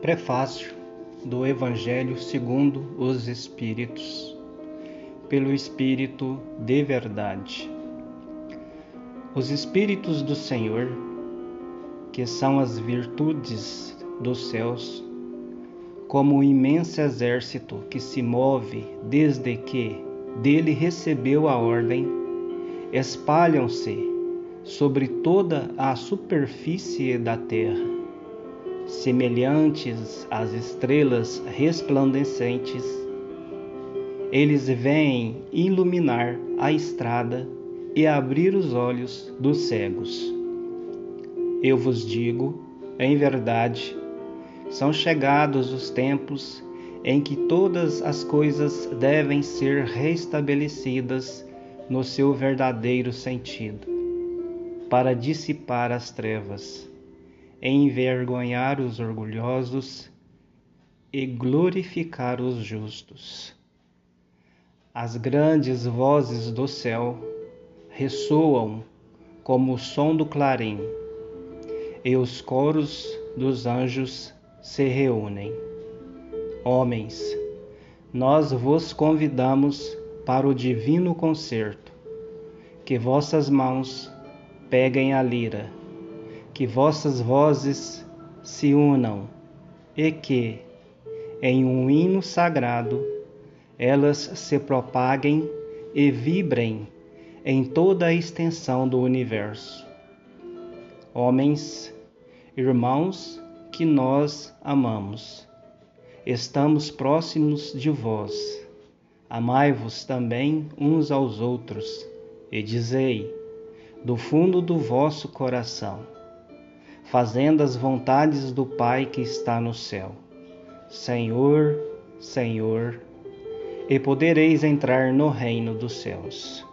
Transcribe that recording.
Prefácio do Evangelho segundo os Espíritos, pelo Espírito de Verdade. Os Espíritos do Senhor, que são as virtudes dos céus, como o imenso exército que se move desde que dele recebeu a ordem, espalham-se sobre toda a superfície da terra semelhantes às estrelas resplandecentes, eles vêm iluminar a estrada e abrir os olhos dos cegos. Eu vos digo, em verdade, são chegados os tempos em que todas as coisas devem ser restabelecidas no seu verdadeiro sentido, para dissipar as trevas envergonhar os orgulhosos e glorificar os justos. As grandes vozes do céu ressoam como o som do clarim, e os coros dos anjos se reúnem. Homens, nós vos convidamos para o divino concerto. Que vossas mãos peguem a lira que vossas vozes se unam e que, em um hino sagrado, elas se propaguem e vibrem em toda a extensão do universo. Homens, irmãos que nós amamos, estamos próximos de vós. Amai-vos também uns aos outros e dizei, do fundo do vosso coração, fazendo as vontades do Pai que está no céu. Senhor, Senhor, e podereis entrar no reino dos céus.